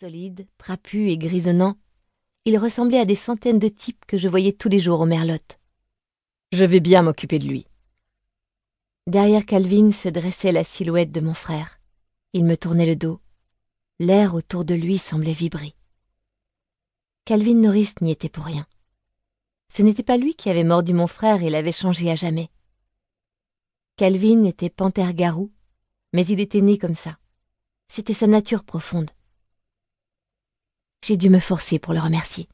Solide, trapu et grisonnant, il ressemblait à des centaines de types que je voyais tous les jours au Merlotte. Je vais bien m'occuper de lui. Derrière Calvin se dressait la silhouette de mon frère. Il me tournait le dos. L'air autour de lui semblait vibrer. Calvin Norris n'y était pour rien. Ce n'était pas lui qui avait mordu mon frère et l'avait changé à jamais. Calvin était panthère-garou, mais il était né comme ça. C'était sa nature profonde. J'ai dû me forcer pour le remercier.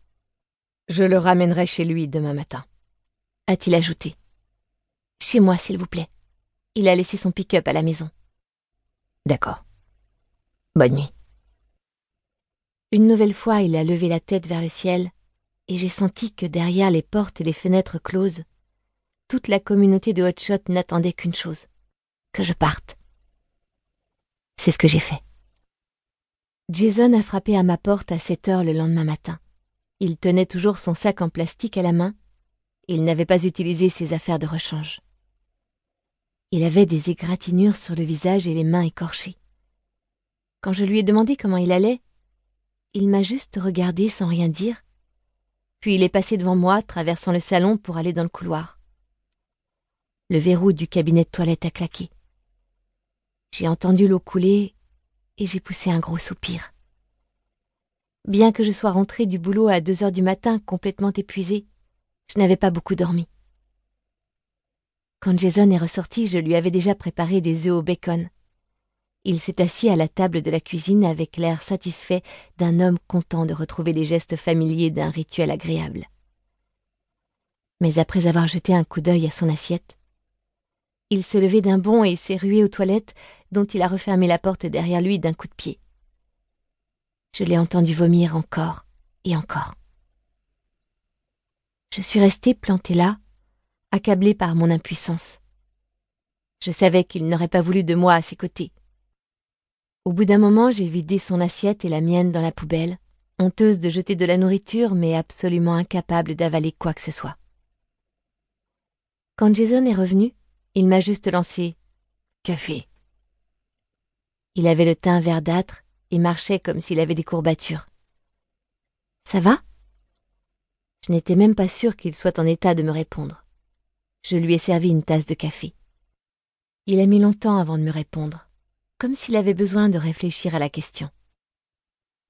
Je le ramènerai chez lui demain matin, a-t-il ajouté. Chez moi, s'il vous plaît. Il a laissé son pick-up à la maison. D'accord. Bonne nuit. Une nouvelle fois, il a levé la tête vers le ciel, et j'ai senti que derrière les portes et les fenêtres closes, toute la communauté de Hotshot n'attendait qu'une chose, que je parte. C'est ce que j'ai fait. Jason a frappé à ma porte à 7 heures le lendemain matin. Il tenait toujours son sac en plastique à la main. Il n'avait pas utilisé ses affaires de rechange. Il avait des égratignures sur le visage et les mains écorchées. Quand je lui ai demandé comment il allait, il m'a juste regardé sans rien dire, puis il est passé devant moi, traversant le salon pour aller dans le couloir. Le verrou du cabinet de toilette a claqué. J'ai entendu l'eau couler et j'ai poussé un gros soupir. Bien que je sois rentrée du boulot à deux heures du matin complètement épuisée, je n'avais pas beaucoup dormi. Quand Jason est ressorti, je lui avais déjà préparé des œufs au bacon. Il s'est assis à la table de la cuisine avec l'air satisfait d'un homme content de retrouver les gestes familiers d'un rituel agréable. Mais après avoir jeté un coup d'œil à son assiette, il se levait d'un bond et s'est rué aux toilettes, dont il a refermé la porte derrière lui d'un coup de pied. Je l'ai entendu vomir encore et encore. Je suis restée plantée là, accablée par mon impuissance. Je savais qu'il n'aurait pas voulu de moi à ses côtés. Au bout d'un moment, j'ai vidé son assiette et la mienne dans la poubelle, honteuse de jeter de la nourriture, mais absolument incapable d'avaler quoi que ce soit. Quand Jason est revenu, il m'a juste lancé Café. Il avait le teint verdâtre et marchait comme s'il avait des courbatures. Ça va? Je n'étais même pas sûre qu'il soit en état de me répondre. Je lui ai servi une tasse de café. Il a mis longtemps avant de me répondre, comme s'il avait besoin de réfléchir à la question.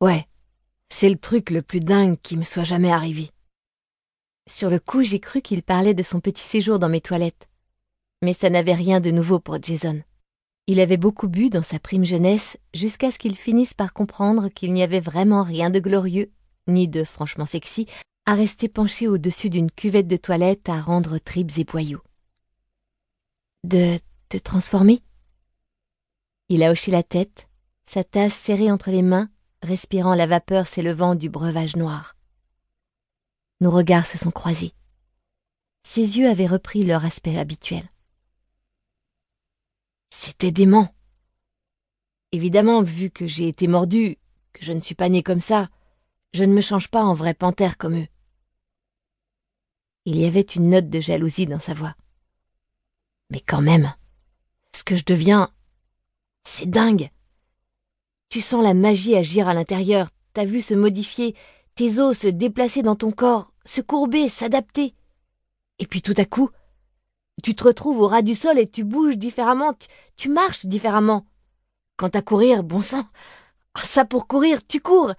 Ouais, c'est le truc le plus dingue qui me soit jamais arrivé. Sur le coup, j'ai cru qu'il parlait de son petit séjour dans mes toilettes mais ça n'avait rien de nouveau pour Jason. Il avait beaucoup bu dans sa prime jeunesse jusqu'à ce qu'il finisse par comprendre qu'il n'y avait vraiment rien de glorieux, ni de franchement sexy, à rester penché au-dessus d'une cuvette de toilette à rendre tripes et boyaux. De te transformer? Il a hoché la tête, sa tasse serrée entre les mains, respirant la vapeur s'élevant du breuvage noir. Nos regards se sont croisés. Ses yeux avaient repris leur aspect habituel. C'était dément. Évidemment, vu que j'ai été mordu, que je ne suis pas né comme ça, je ne me change pas en vrai panthère comme eux. Il y avait une note de jalousie dans sa voix. Mais quand même, ce que je deviens, c'est dingue. Tu sens la magie agir à l'intérieur, t'as vu se modifier, tes os se déplacer dans ton corps, se courber, s'adapter. Et puis tout à coup, tu te retrouves au ras du sol et tu bouges différemment, tu, marches différemment. Quant à courir, bon sang, ah, ça pour courir, tu cours.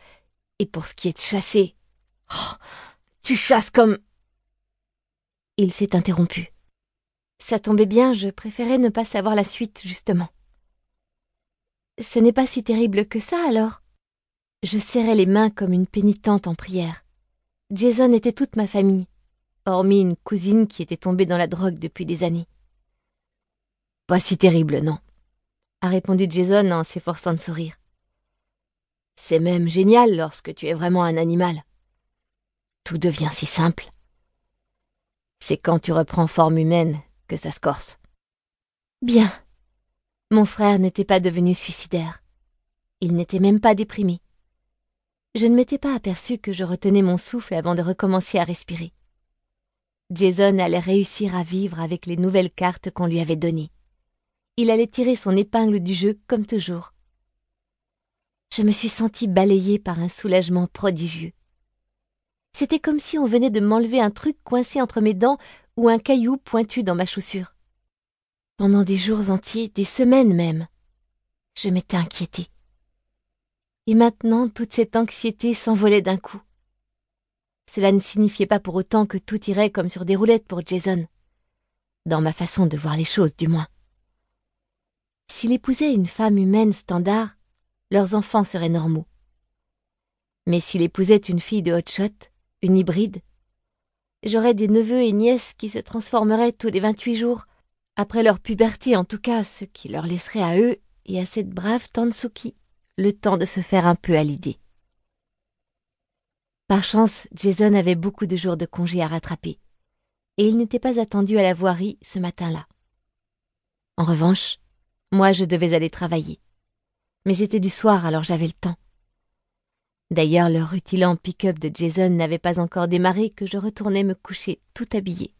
Et pour ce qui est de chasser, oh, tu chasses comme... Il s'est interrompu. Ça tombait bien, je préférais ne pas savoir la suite, justement. Ce n'est pas si terrible que ça, alors Je serrais les mains comme une pénitente en prière. Jason était toute ma famille hormis une cousine qui était tombée dans la drogue depuis des années. Pas si terrible, non, a répondu Jason en s'efforçant de sourire. C'est même génial lorsque tu es vraiment un animal. Tout devient si simple. C'est quand tu reprends forme humaine que ça se corse. Bien. Mon frère n'était pas devenu suicidaire. Il n'était même pas déprimé. Je ne m'étais pas aperçu que je retenais mon souffle avant de recommencer à respirer. Jason allait réussir à vivre avec les nouvelles cartes qu'on lui avait données. Il allait tirer son épingle du jeu comme toujours. Je me suis sentie balayée par un soulagement prodigieux. C'était comme si on venait de m'enlever un truc coincé entre mes dents ou un caillou pointu dans ma chaussure. Pendant des jours entiers, des semaines même, je m'étais inquiétée. Et maintenant, toute cette anxiété s'envolait d'un coup. Cela ne signifiait pas pour autant que tout irait comme sur des roulettes pour Jason. Dans ma façon de voir les choses, du moins. S'il épousait une femme humaine standard, leurs enfants seraient normaux. Mais s'il épousait une fille de hotshot, une hybride, j'aurais des neveux et nièces qui se transformeraient tous les vingt-huit jours, après leur puberté en tout cas, ce qui leur laisserait à eux et à cette brave Tansuki le temps de se faire un peu à l'idée. Par chance, Jason avait beaucoup de jours de congé à rattraper, et il n'était pas attendu à la voirie ce matin-là. En revanche, moi je devais aller travailler. Mais j'étais du soir, alors j'avais le temps. D'ailleurs, le rutilant pick-up de Jason n'avait pas encore démarré que je retournais me coucher tout habillé.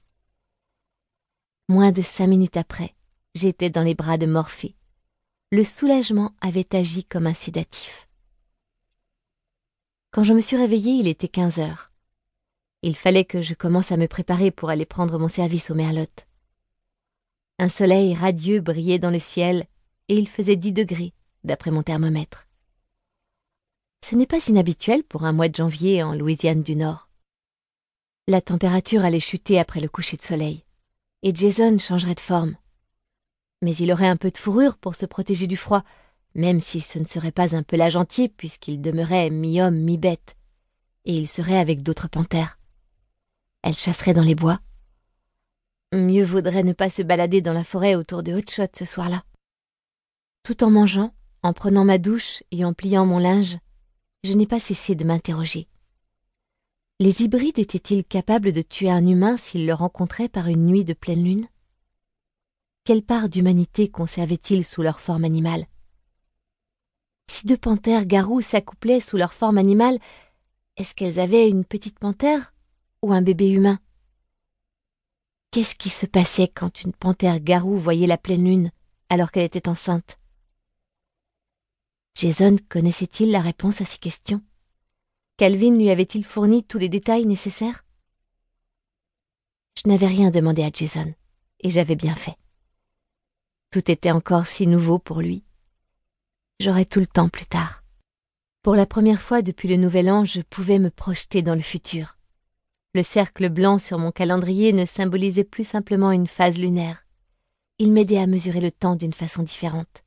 Moins de cinq minutes après, j'étais dans les bras de Morphée. Le soulagement avait agi comme un sédatif. Quand je me suis réveillée, il était quinze heures. Il fallait que je commence à me préparer pour aller prendre mon service au Merlotte. Un soleil radieux brillait dans le ciel et il faisait dix degrés, d'après mon thermomètre. Ce n'est pas inhabituel pour un mois de janvier en Louisiane du Nord. La température allait chuter après le coucher de soleil, et Jason changerait de forme. Mais il aurait un peu de fourrure pour se protéger du froid, même si ce ne serait pas un pelage entier puisqu'il demeurait mi-homme, mi-bête, et il serait avec d'autres panthères. Elle chasserait dans les bois. Mieux vaudrait ne pas se balader dans la forêt autour de Hotshot ce soir-là. Tout en mangeant, en prenant ma douche et en pliant mon linge, je n'ai pas cessé de m'interroger. Les hybrides étaient-ils capables de tuer un humain s'ils le rencontraient par une nuit de pleine lune? Quelle part d'humanité conservaient-ils sous leur forme animale? Si deux panthères garous s'accouplaient sous leur forme animale, est-ce qu'elles avaient une petite panthère ou un bébé humain? Qu'est-ce qui se passait quand une panthère garou voyait la pleine lune alors qu'elle était enceinte? Jason connaissait-il la réponse à ces questions? Calvin lui avait-il fourni tous les détails nécessaires? Je n'avais rien demandé à Jason, et j'avais bien fait. Tout était encore si nouveau pour lui. J'aurai tout le temps plus tard. Pour la première fois depuis le Nouvel An, je pouvais me projeter dans le futur. Le cercle blanc sur mon calendrier ne symbolisait plus simplement une phase lunaire. Il m'aidait à mesurer le temps d'une façon différente.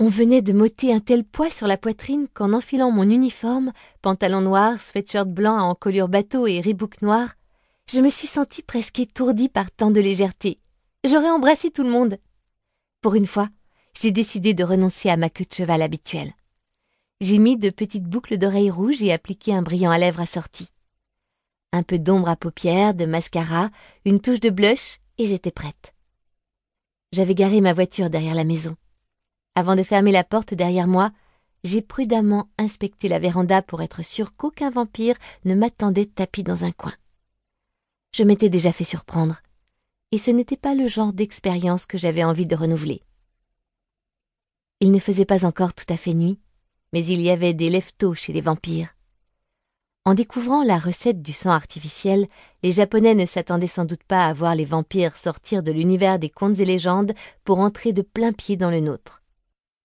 On venait de m'ôter un tel poids sur la poitrine qu'en enfilant mon uniforme, pantalon noir, sweatshirt blanc à encolure bateau et ribouk noir, je me suis sentie presque étourdie par tant de légèreté. J'aurais embrassé tout le monde. Pour une fois, j'ai décidé de renoncer à ma queue de cheval habituelle. J'ai mis de petites boucles d'oreilles rouges et appliqué un brillant à lèvres assorti. Un peu d'ombre à paupières, de mascara, une touche de blush, et j'étais prête. J'avais garé ma voiture derrière la maison. Avant de fermer la porte derrière moi, j'ai prudemment inspecté la véranda pour être sûr qu'aucun vampire ne m'attendait tapis dans un coin. Je m'étais déjà fait surprendre, et ce n'était pas le genre d'expérience que j'avais envie de renouveler. Il ne faisait pas encore tout à fait nuit, mais il y avait des leftos chez les vampires. En découvrant la recette du sang artificiel, les Japonais ne s'attendaient sans doute pas à voir les vampires sortir de l'univers des contes et légendes pour entrer de plein pied dans le nôtre.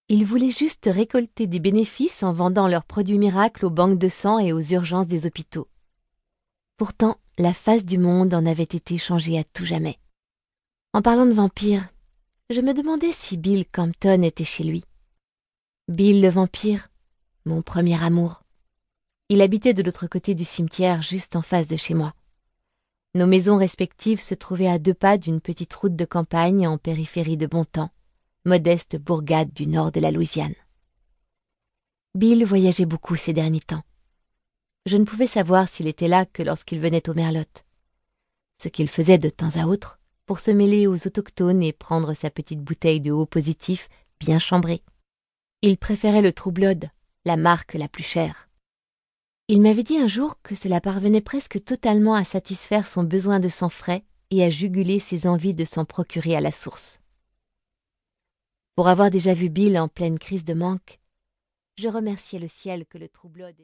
Ils voulaient juste récolter des bénéfices en vendant leurs produits miracles aux banques de sang et aux urgences des hôpitaux. Pourtant, la face du monde en avait été changée à tout jamais. En parlant de vampires, je me demandais si Bill Campton était chez lui. Bill le vampire, mon premier amour. Il habitait de l'autre côté du cimetière, juste en face de chez moi. Nos maisons respectives se trouvaient à deux pas d'une petite route de campagne en périphérie de Bontemps, modeste bourgade du nord de la Louisiane. Bill voyageait beaucoup ces derniers temps. Je ne pouvais savoir s'il était là que lorsqu'il venait au Merlotte. Ce qu'il faisait de temps à autre, pour se mêler aux autochtones et prendre sa petite bouteille de haut positif bien chambrée. Il préférait le Troublode, la marque la plus chère. Il m'avait dit un jour que cela parvenait presque totalement à satisfaire son besoin de sang frais et à juguler ses envies de s'en procurer à la source. Pour avoir déjà vu Bill en pleine crise de manque, Je remerciai le ciel que le troublode